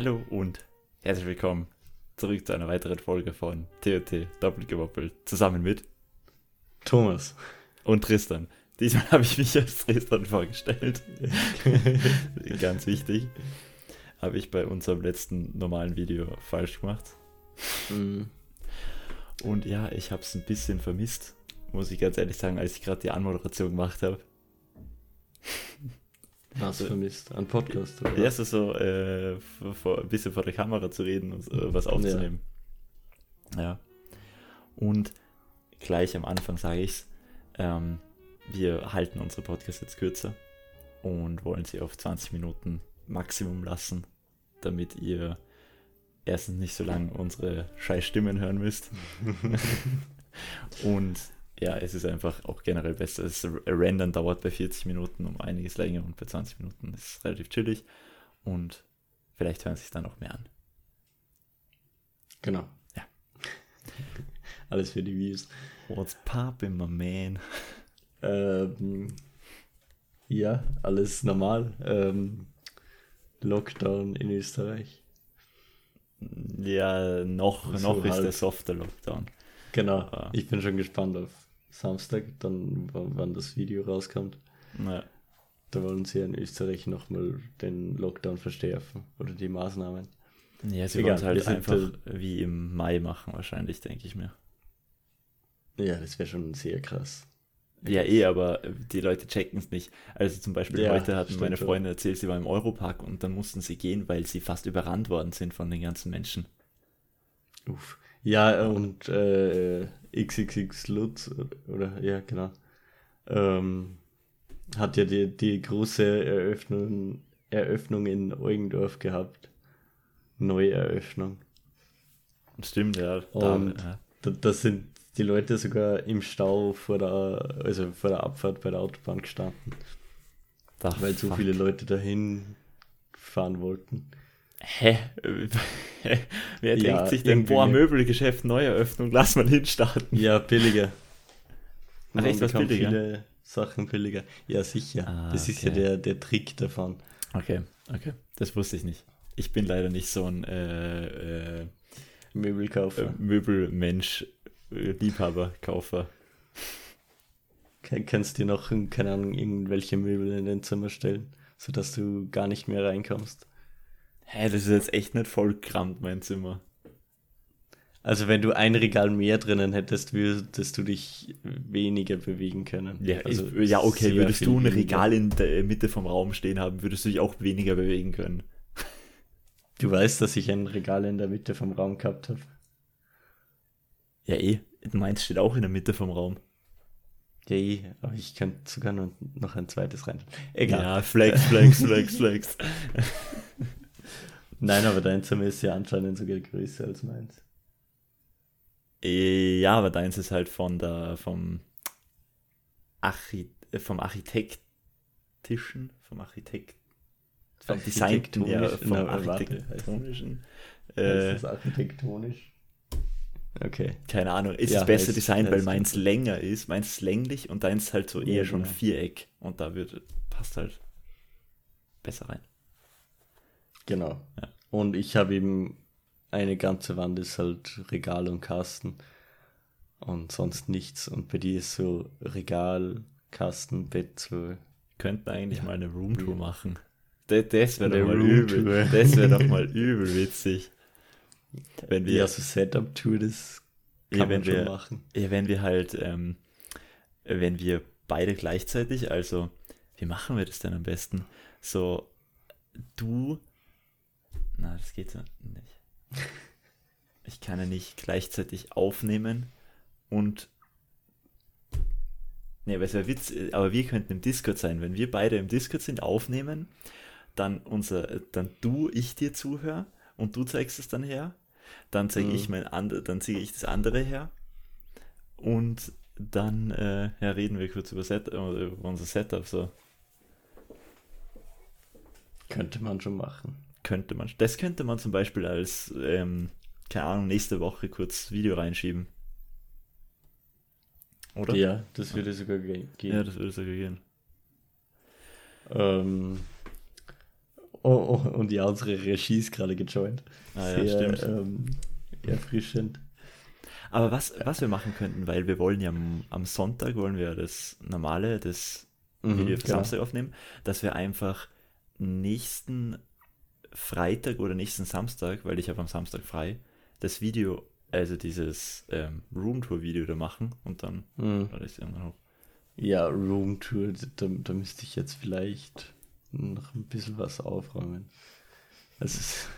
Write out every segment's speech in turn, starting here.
Hallo und herzlich willkommen zurück zu einer weiteren Folge von TOT Doppelgewoppelt zusammen mit Thomas und Tristan. Diesmal habe ich mich als Tristan vorgestellt. Ganz wichtig. Habe ich bei unserem letzten normalen Video falsch gemacht. Mhm. Und ja, ich habe es ein bisschen vermisst, muss ich ganz ehrlich sagen, als ich gerade die Anmoderation gemacht habe. Was vermisst? Ein Podcast, oder? Ja, so, so äh, vor, ein bisschen vor der Kamera zu reden und äh, was aufzunehmen. Ja. ja. Und gleich am Anfang sage ich es, ähm, wir halten unsere Podcasts jetzt kürzer und wollen sie auf 20 Minuten Maximum lassen, damit ihr erstens nicht so lange unsere scheiß Stimmen hören müsst. und ja, es ist einfach auch generell besser. Das Rendern dauert bei 40 Minuten um einiges länger und bei 20 Minuten ist es relativ chillig und vielleicht hören sich dann noch mehr an. Genau. Ja. Alles für die Views. What's poppin', my man? Ähm, ja, alles normal. Ähm, Lockdown in Österreich. Ja, noch, so noch ist der softe Lockdown. Genau. Aber ich bin schon gespannt auf Samstag, dann wann das Video rauskommt. Ja. Da wollen sie in Österreich nochmal den Lockdown verstärken oder die Maßnahmen. Ja, sie wollen es halt einfach wie im Mai machen, wahrscheinlich, denke ich mir. Ja, das wäre schon sehr krass. Ja, eh, aber die Leute checken es nicht. Also zum Beispiel ja, heute hatten meine Freunde erzählt, sie waren im Europark und dann mussten sie gehen, weil sie fast überrannt worden sind von den ganzen Menschen. Uff. Ja, und äh, XXX Lutz, oder ja, genau, ähm, hat ja die, die große Eröffnung, Eröffnung in Eugendorf gehabt. Neueröffnung. Stimmt, ja. Und ja. Da, das sind die Leute sogar im Stau vor der, also vor der Abfahrt bei der Autobahn gestanden. Ach, weil so fuck. viele Leute dahin fahren wollten. Hä? Wer ja, denkt sich denn, boah, Möbelgeschäft, Neueröffnung, lass mal hinstarten. Ja, billiger. Ach, echt was billiger? viele Sachen billiger. Ja, sicher. Ah, das okay. ist ja der, der Trick davon. Okay, okay. Das wusste ich nicht. Ich bin leider nicht so ein äh, äh, Möbelkaufer. Äh, Möbelmensch, Liebhaber, Kaufer. Kannst du dir noch, keine Ahnung, irgendwelche Möbel in dein Zimmer stellen, sodass du gar nicht mehr reinkommst? Hä, das ist jetzt echt nicht voll krammt, mein Zimmer. Also wenn du ein Regal mehr drinnen hättest, würdest du dich weniger bewegen können. Ja, also ich, ja okay, würdest du ein Regal in der Mitte vom Raum stehen haben, würdest du dich auch weniger bewegen können. Du weißt, dass ich ein Regal in der Mitte vom Raum gehabt habe. Ja eh, meins steht auch in der Mitte vom Raum. Ja eh, aber ich könnte sogar noch ein zweites rein. Egal. Ja, flex, flex, flex, flex. Nein, aber dein Zimmer ist ja anscheinend sogar größer als meins. Äh, ja, aber deins ist halt von der, vom, Archi äh, vom Architektischen, vom Architekt, vom Design, ja, vom Na, Architektonischen. Äh, ist das architektonisch? Okay. Keine Ahnung, ist ja, es besser Design, weil meins länger ist, meins ist länglich und deins halt so eher ja, schon genau. Viereck und da wird, passt halt besser rein. Genau. Ja. Und ich habe eben eine ganze Wand ist halt Regal und Kasten und sonst nichts. Und bei dir ist so Regal, Kasten, Bett so. Könnten eigentlich ja. mal eine Roomtour machen. Das, das wäre doch mal übel. Das wäre doch mal übel witzig. Wenn wir, ja, so Setup-Tour, das kann ja, wenn man schon wir, machen. Ja, wenn wir halt, ähm, wenn wir beide gleichzeitig, also wie machen wir das denn am besten? So, du na, das geht so nicht. Ich kann ja nicht gleichzeitig aufnehmen und. Ne, aber es wäre Witz, aber wir könnten im Discord sein. Wenn wir beide im Discord sind, aufnehmen, dann unser, dann du, ich dir zuhöre und du zeigst es dann her. Dann zeige mhm. ich mein andere, dann zeige ich das andere her. Und dann äh, ja, reden wir kurz über, Set, über unser Setup. So. Könnte man schon machen könnte man, das könnte man zum Beispiel als, ähm, keine Ahnung, nächste Woche kurz Video reinschieben. Oder? Ja, das würde sogar gehen. Ja, das würde sogar gehen. Ähm, Oh, oh, und ja, unsere Regie ist gerade gejoint. Ah, ja, Sehr stimmt. ähm, erfrischend. Aber was, was wir machen könnten, weil wir wollen ja am, am Sonntag wollen wir das normale, das Mhm, Video für genau. Samstag aufnehmen, dass wir einfach nächsten Freitag oder nächsten Samstag, weil ich habe am Samstag frei, das Video, also dieses ähm, Roomtour-Video da machen und dann Mhm. lade ich es irgendwann hoch. Ja, Roomtour, da, da müsste ich jetzt vielleicht noch ein bisschen was aufräumen. Das ist,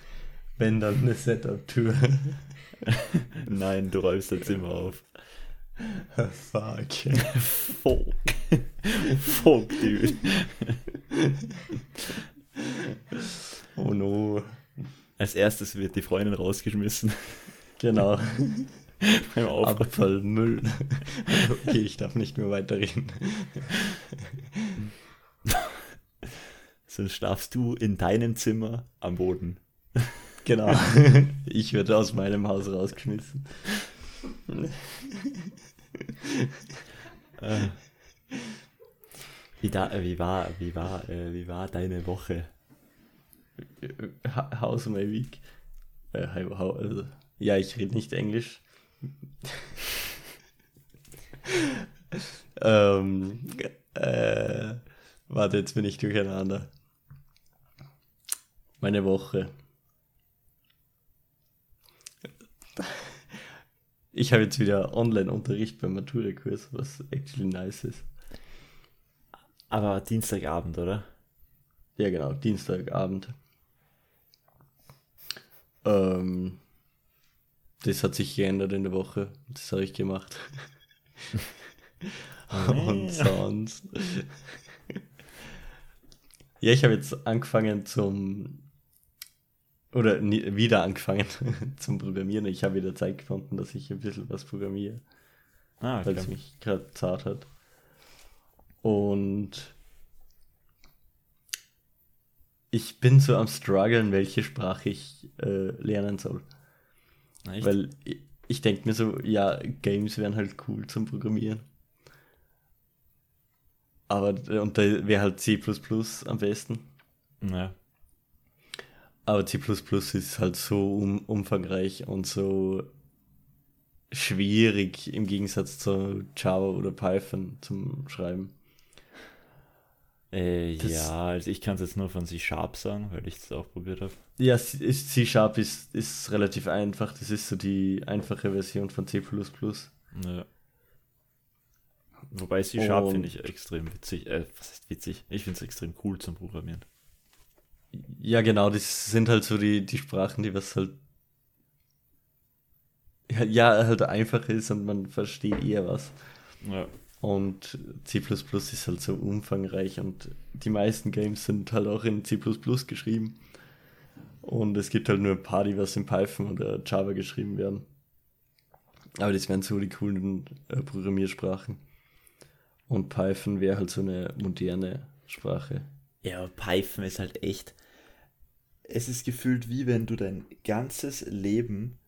wenn dann eine Setup-Tour. Nein, du räumst dein Zimmer auf. Fuck. Fuck. Fuck, dude. Oh no. Als erstes wird die Freundin rausgeschmissen Genau. beim. Abfallmüll. Okay, ich darf nicht mehr weiterreden. Sonst schlafst du in deinem Zimmer am Boden. Genau. Ich werde aus meinem Haus rausgeschmissen. Äh, wie, da, äh, wie war, wie war, äh, wie war deine Woche? House my week. Äh, also, ja, ich rede nicht Englisch. ähm, äh, warte, jetzt bin ich durcheinander. Meine Woche. Ich habe jetzt wieder Online-Unterricht beim Matura-Kurs, was actually nice ist. Aber Dienstagabend, oder? Ja, genau, Dienstagabend. Ähm, das hat sich geändert in der Woche. Das habe ich gemacht. Und sonst. ja, ich habe jetzt angefangen zum. Oder nie, wieder angefangen zum Programmieren. Ich habe wieder Zeit gefunden, dass ich ein bisschen was programmiere Ah, weil es okay. mich gerade zart hat. Und ich bin so am struggeln, welche Sprache ich äh, lernen soll. Echt? Weil ich, ich denke mir so, ja, Games wären halt cool zum Programmieren. Aber, und da wäre halt C am besten. ja. Aber C ist halt so um, umfangreich und so schwierig im Gegensatz zu Java oder Python zum Schreiben. Äh, ja, also ich kann es jetzt nur von C-Sharp sagen, weil ich es auch probiert habe. Ja, C- ist- C-Sharp ist, ist relativ einfach. Das ist so die einfache Version von C. Ja. Wobei C-Sharp finde ich extrem witzig. Äh, was heißt witzig? Ich finde es extrem cool zum Programmieren. Ja, genau, das sind halt so die, die Sprachen, die was halt. Ja, ja, halt einfach ist und man versteht eher was. Ja. Und C ist halt so umfangreich und die meisten Games sind halt auch in C geschrieben. Und es gibt halt nur ein paar, die was in Python oder Java geschrieben werden. Aber das wären so die coolen äh, Programmiersprachen. Und Python wäre halt so eine moderne Sprache. Ja, Python ist halt echt. Es ist gefühlt wie wenn du dein ganzes Leben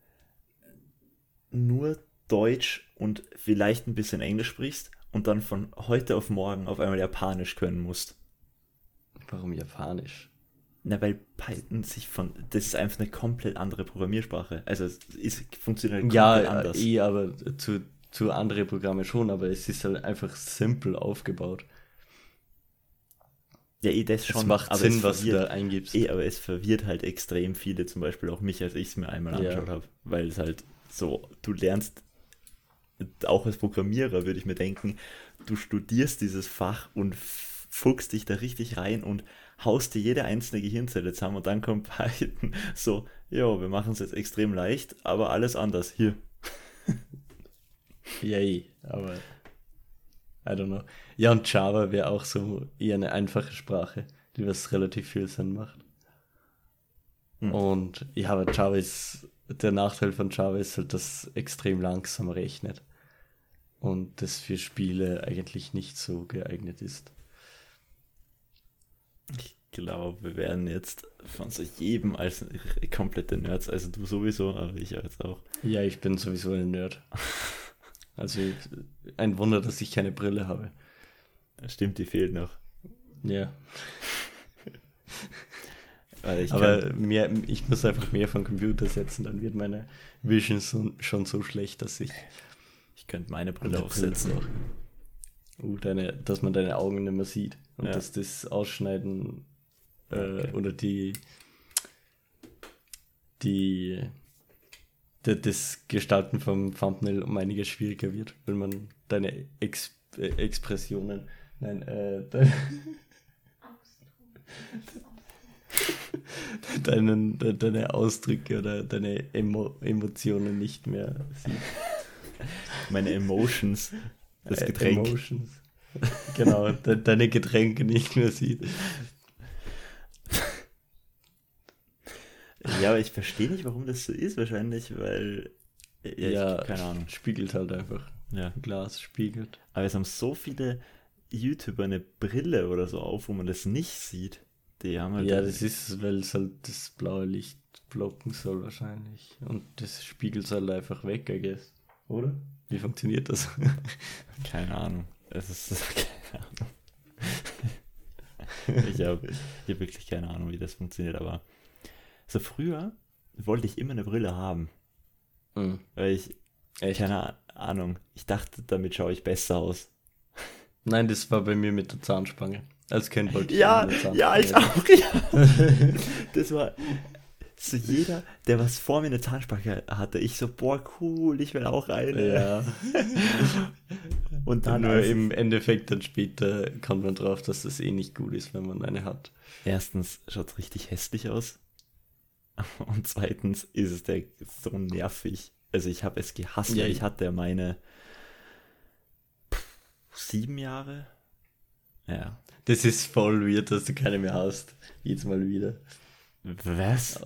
nur Deutsch und vielleicht ein bisschen Englisch sprichst und dann von heute auf morgen auf einmal Japanisch können musst. Warum Japanisch? Na, weil Python sich von. Das ist einfach eine komplett andere Programmiersprache. Also es ist, funktioniert komplett Ja, anders. eh, aber zu, zu andere Programme schon, aber es ist halt einfach simpel aufgebaut. ja, eh das schon. es macht aber Sinn, es was du da eingibst. Eh, aber es verwirrt halt extrem viele, zum Beispiel auch mich, als ich es mir einmal Ja. angeschaut habe. Weil es halt so, du lernst, auch als Programmierer würde ich mir denken, du studierst dieses Fach und fuchst dich da richtig rein und haust dir jede einzelne Gehirnzelle zusammen und dann kommt Python so, ja, wir machen es jetzt extrem leicht, aber alles anders. Hier. Yay, aber I don't know. Ja, und Java wäre auch so eher eine einfache Sprache, die was relativ viel Sinn macht. Hm. Und ja, aber Java ist, der Nachteil von Java ist halt, dass extrem langsam rechnet. Und das für Spiele eigentlich nicht so geeignet ist. Ich glaube, wir werden jetzt von so jedem als komplette Nerds, also du sowieso, aber ich jetzt auch. Ja, ich bin sowieso ein Nerd. Also ein Wunder, dass ich keine Brille habe. Stimmt, die fehlt noch. Ja. Ich Aber mehr, ich muss einfach mehr vom Computer setzen, dann wird meine Vision so, schon so schlecht, dass ich. Ich könnte meine Brille aufsetzen. Uh, deine, dass man deine Augen nicht mehr sieht. Und ja. dass das Ausschneiden äh, okay. oder die, die, die, das Gestalten vom Thumbnail um einiges schwieriger wird, wenn man deine Ex, äh, Expressionen, nein, äh, deine, deinen, deine Ausdrücke oder deine Emo Emotionen nicht mehr sieht. Meine Emotions. Das äh, Getränk. Emotions. Genau, de deine Getränke nicht mehr sieht. Ja, aber ich verstehe nicht, warum das so ist. Wahrscheinlich, weil. Ja, ja ich, keine Ahnung. Spiegelt halt einfach. Ja. Glas spiegelt. Aber es haben so viele YouTuber eine Brille oder so auf, wo man das nicht sieht. Die haben halt ja, das ist, weil es halt das blaue Licht blocken soll wahrscheinlich. Und das spiegelt es halt einfach weg, I guess. Oder? Wie funktioniert das? keine Ahnung. Es ist keine Ahnung. ich habe hab wirklich keine Ahnung, wie das funktioniert, aber so früher wollte ich immer eine Brille haben. Mhm. Weil ich, Echt? keine Ahnung, ich dachte, damit schaue ich besser aus. Nein, das war bei mir mit der Zahnspange. Als Kind wollte ich Ja, ja, ich auch, ja. das war so jeder, der was vor mir eine Zahnspange hatte, ich so, boah, cool, ich will auch eine. Ja. Und dann nur im Endeffekt dann später kommt man drauf, dass das eh nicht gut ist, wenn man eine hat. Erstens schaut es richtig hässlich aus. Und zweitens ist es der so nervig. Also ich habe es gehasst, ja, ich hatte meine sieben Jahre. Ja. Das ist voll weird, dass du keine mehr hast. Jetzt mal wieder. Was?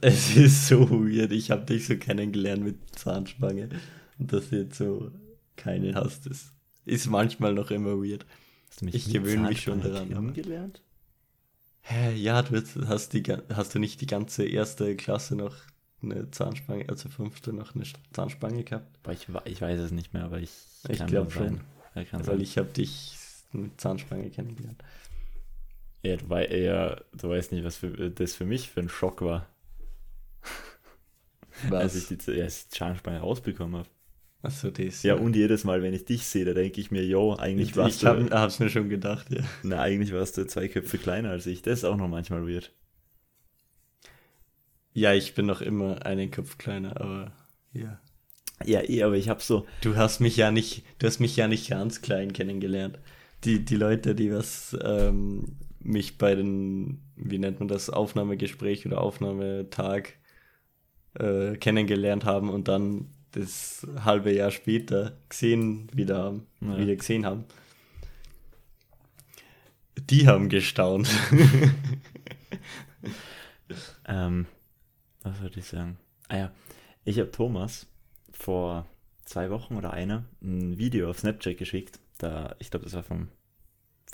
Es ist so weird. Ich habe dich so kennengelernt mit Zahnspange. Und dass du jetzt so keine hast, das ist manchmal noch immer weird. ich gewöhne mich schon daran. Kennengelernt? Hä, ja, du hast, die, hast du nicht die ganze erste Klasse noch eine Zahnspange, also fünfte noch eine Zahnspange gehabt? Ich, ich weiß es nicht mehr, aber ich, ich glaube schon. Ja, weil sein. ich habe dich mit Zahnspange kennengelernt. Ja, du, wei ja, du weißt nicht, was für, das für mich für ein Schock war. Was? Als ich die, ja, die Zahnspange rausbekommen habe. Achso, das. Ja, und jedes Mal, wenn ich dich sehe, da denke ich mir, yo, eigentlich ich, warst ich du. Ich hab's mir schon gedacht, ja. Na, eigentlich warst du zwei Köpfe kleiner als ich. Das ist auch noch manchmal weird. Ja, ich bin noch immer einen Kopf kleiner, aber ja. Ja, eh, aber ich hab so. Du hast mich ja nicht, du hast mich ja nicht ganz klein kennengelernt. Die, die Leute, die was ähm, mich bei den, wie nennt man das, Aufnahmegespräch oder Aufnahmetag äh, kennengelernt haben und dann das halbe Jahr später gesehen wieder haben, ja. wieder gesehen haben. Die haben gestaunt. ähm, was würde ich sagen? Ah ja, ich habe Thomas vor zwei Wochen oder einer ein Video auf Snapchat geschickt. Da, ich glaube, das war vom,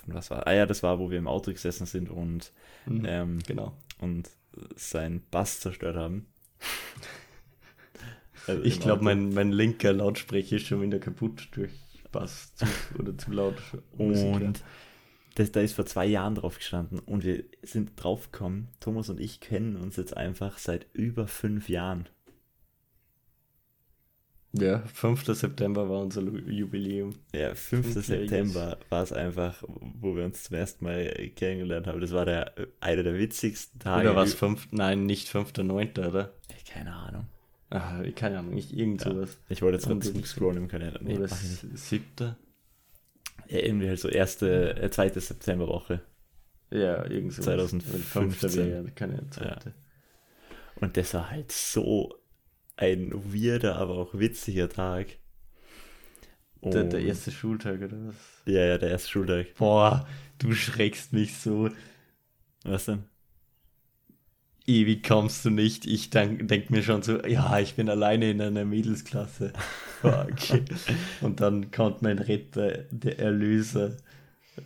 von was war? Ah ja, das war, wo wir im Auto gesessen sind und mhm, ähm, genau und sein Bass zerstört haben. Also ich glaube, mein, mein linker Lautsprecher ist schon wieder kaputt durch Bass zu, oder zu laut. Und das, da ist vor zwei Jahren drauf gestanden und wir sind drauf gekommen, Thomas und ich kennen uns jetzt einfach seit über fünf Jahren. Ja, 5. September war unser Jubiläum. Ja, 5. September war es einfach, wo wir uns zum ersten Mal kennengelernt haben. Das war der, einer der witzigsten Tage. Oder war es 5. Nein, nicht 5.9., oder? Keine Ahnung. Ach, keine Ahnung, nicht irgend sowas. Ja, ich wollte jetzt mal scrollen im Kalender. Nee, Oder siebte? Ja, irgendwie halt so erste, äh, zweite Septemberwoche. Ja, irgendwie so. 2015. Wäre keine zweite. Ja. Und das war halt so ein weirder, aber auch witziger Tag. Der, der, erste Schultag, oder was? Ja, ja, der erste Schultag. Boah, du schreckst mich so. Was denn? ewig kommst du nicht. Ich denk, denk mir schon so, ja, ich bin alleine in einer Mädelsklasse. Fuck. Und dann kommt mein Retter, der Erlöser.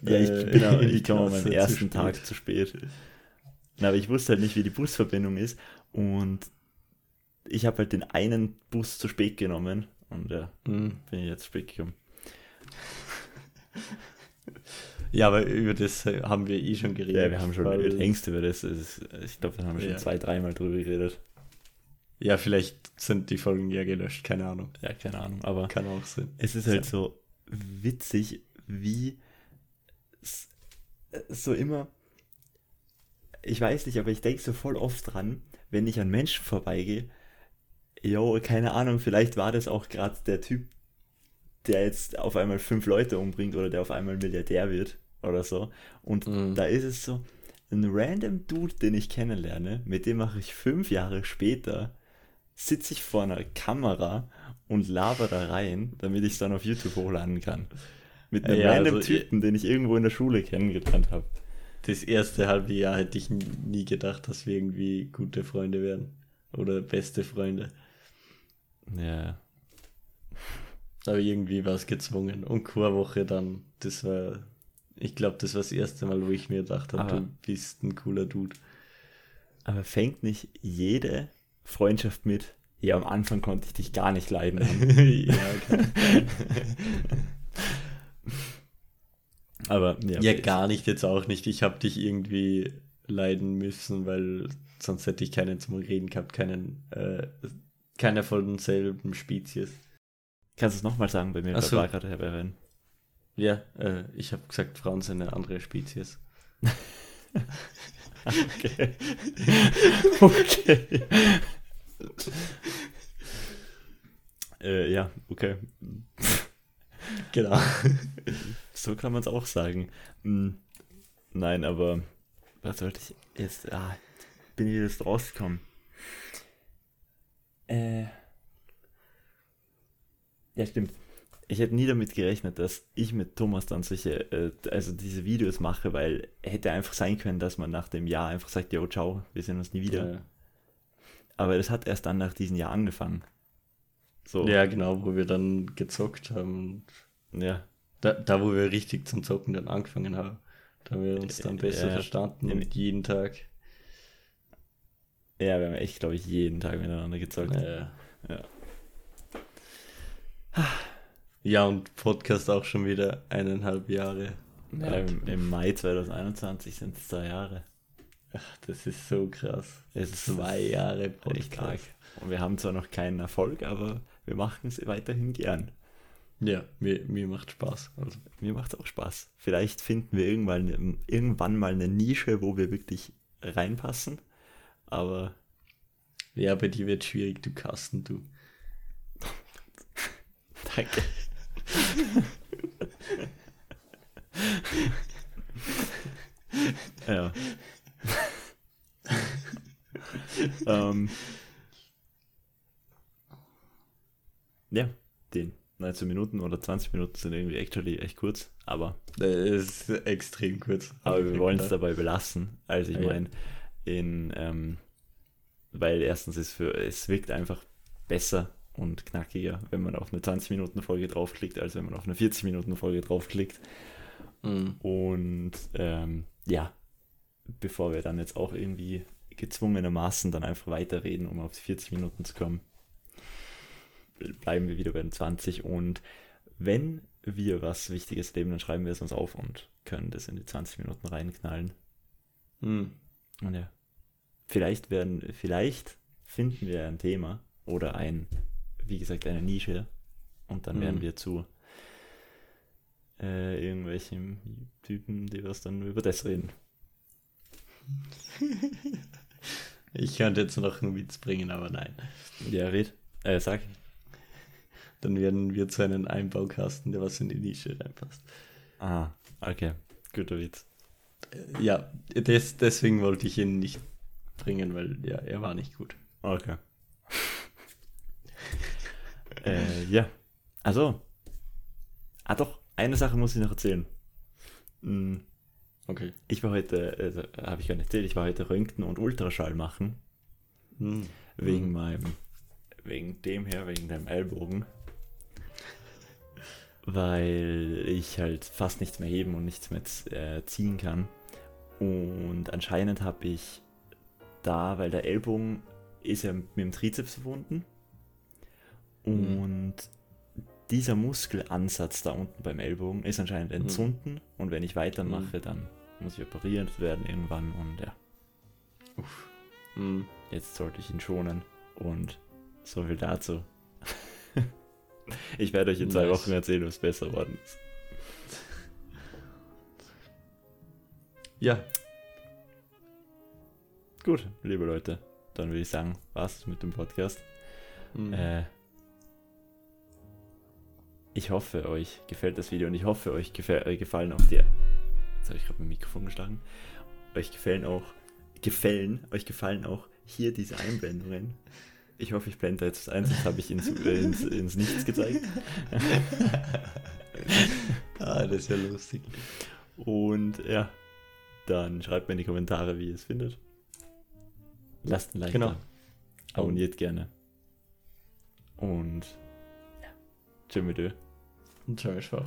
Ja, ich, äh, bin auch, ich komme am ersten zu Tag zu spät. Na, aber ich wusste halt nicht, wie die Busverbindung ist. Und ich habe halt den einen Bus zu spät genommen. Und ja, mhm. bin ich jetzt spät gekommen. Ja, aber über das haben wir eh schon geredet. Ja, wir haben schon längst über das. ich glaube, da haben wir schon ja. zwei, dreimal drüber geredet. Ja, vielleicht sind die Folgen ja gelöscht, keine Ahnung. Ja, keine Ahnung, aber kann auch sein. Es ist halt so witzig, wie so immer. Ich weiß nicht, aber ich denke so voll oft dran, wenn ich an Menschen vorbeigehe. Jo, keine Ahnung, vielleicht war das auch gerade der Typ, der jetzt auf einmal fünf Leute umbringt oder der auf einmal Milliardär wird oder so. Und mhm. da ist es so, ein random Dude, den ich kennenlerne, mit dem mache ich fünf Jahre später, sitze ich vor einer Kamera und laber da rein, damit ich es dann auf YouTube hochladen kann. Mit einem ja, random also, Typen, den ich irgendwo in der Schule kennengelernt habe. Das erste halbe Jahr hätte ich nie gedacht, dass wir irgendwie gute Freunde werden. Oder beste Freunde. Ja. Aber irgendwie war es gezwungen. Und Chorwoche dann, das war, ich glaube, das war das erste Mal, wo ich mir gedacht habe, du bist ein cooler Dude. Aber fängt nicht jede Freundschaft mit, ja, am Anfang konnte ich dich gar nicht leiden. ja, okay. Aber ja, ja gar nicht jetzt auch nicht. Ich habe dich irgendwie leiden müssen, weil sonst hätte ich keinen zum Reden gehabt, keinen, äh, keiner von denselben Spezies. Kannst du es nochmal sagen bei mir? Ach so. war gerade herbei Ja, äh, ich habe gesagt, Frauen sind eine andere Spezies. okay. okay. äh, ja, okay. genau. So kann man es auch sagen. Hm, nein, aber was sollte ich jetzt? Ah, bin ich jetzt rausgekommen? Äh. Ja, stimmt. Ich hätte nie damit gerechnet, dass ich mit Thomas dann solche, äh, also diese Videos mache, weil hätte einfach sein können, dass man nach dem Jahr einfach sagt, yo, ciao, wir sehen uns nie wieder. Ja. Aber das hat erst dann nach diesem Jahr angefangen. So. Ja, genau, wo wir dann gezockt haben. Ja. Da, da, wo wir richtig zum Zocken dann angefangen haben. Da haben wir uns dann besser ja, verstanden und jeden Tag. Ja, wir haben echt, glaube ich, jeden Tag miteinander gezockt. Ja. ja. Ja, und Podcast auch schon wieder eineinhalb Jahre. Ja, im, im, Mai 2021 sind es zwei Jahre. Ach, das ist so krass. Es ist zwei Jahre Podcast. Und wir haben zwar noch keinen Erfolg, aber wir machen es weiterhin gern. Ja, mir, mir macht Spaß. Also. Mir macht es auch Spaß. Vielleicht finden wir irgendwann, irgendwann mal eine Nische, wo wir wirklich reinpassen. Aber. Ja, bei dir wird schwierig, du Kasten, du. Danke. ja. ähm. Ja, den. 19 Minuten oder 20 Minuten sind irgendwie actually echt kurz, aber. Das ist extrem kurz. Aber wir wollen es dabei belassen. Also ich ja. In, ähm, weil erstens ist für, es wirkt einfach besser und knackiger, wenn man auf eine 20 Minuten Folge draufklickt, als wenn man auf eine 40 Minuten Folge draufklickt. Mhm. Und ähm, ja, bevor wir dann jetzt auch irgendwie gezwungenermaßen dann einfach weiterreden, um auf die 40 Minuten zu kommen, bleiben wir wieder bei den 20 und wenn wir was Wichtiges leben, dann schreiben wir es uns auf und können das in die 20 Minuten reinknallen. Mhm. Und ja, vielleicht werden, vielleicht finden wir ein Thema oder ein, wie gesagt, eine Nische und dann mhm. werden wir zu äh, irgendwelchen Typen, die was dann über das reden. ich könnte jetzt noch einen Witz bringen, aber nein. Ja, red. Äh, sag. Dann werden wir zu einem Einbaukasten, der was in die Nische reinpasst. Ah, okay. Guter Witz. Ja, des, deswegen wollte ich ihn nicht bringen, weil ja, er war nicht gut. Okay. äh, ja. Also. Ah doch, eine Sache muss ich noch erzählen. Hm. Okay. Ich war heute, also, habe ich gar nicht erzählt, ich war heute Röntgen und Ultraschall machen. Hm. Wegen hm. meinem, wegen dem her, wegen deinem Ellbogen. Weil ich halt fast nichts mehr heben und nichts mehr äh, ziehen kann. Und anscheinend habe ich da, weil der Ellbogen ist ja mit dem Trizeps verbunden. Hm. Und dieser Muskelansatz da unten beim Ellbogen ist anscheinend Mhm. entzünden und wenn ich weitermache, dann muss ich operiert werden irgendwann und ja, Mhm. jetzt sollte ich ihn schonen und so viel dazu. ich werde euch in zwei Nice. Wochen erzählen, was besser geworden ist. Ja, Gut, liebe Leute, dann würde ich sagen, was mit dem Podcast. mhm. Äh, ich hoffe, euch gefällt das Video und ich hoffe, euch äh, gefallen auch die. Jetzt habe ich gerade mein Mikrofon geschlagen. Euch gefallen auch. Gefällen, euch gefallen auch hier diese Einblendungen. Ich hoffe, ich blende da jetzt ein, sonst habe ich ins, äh, ins, ins Nichts gezeigt. ah, das ist ja lustig. Und ja, dann schreibt mir in die Kommentare, wie ihr es findet. Lasst ein Like Genau. da. Abonniert gerne. Und ja, tschüss mit Und ciao, ciao.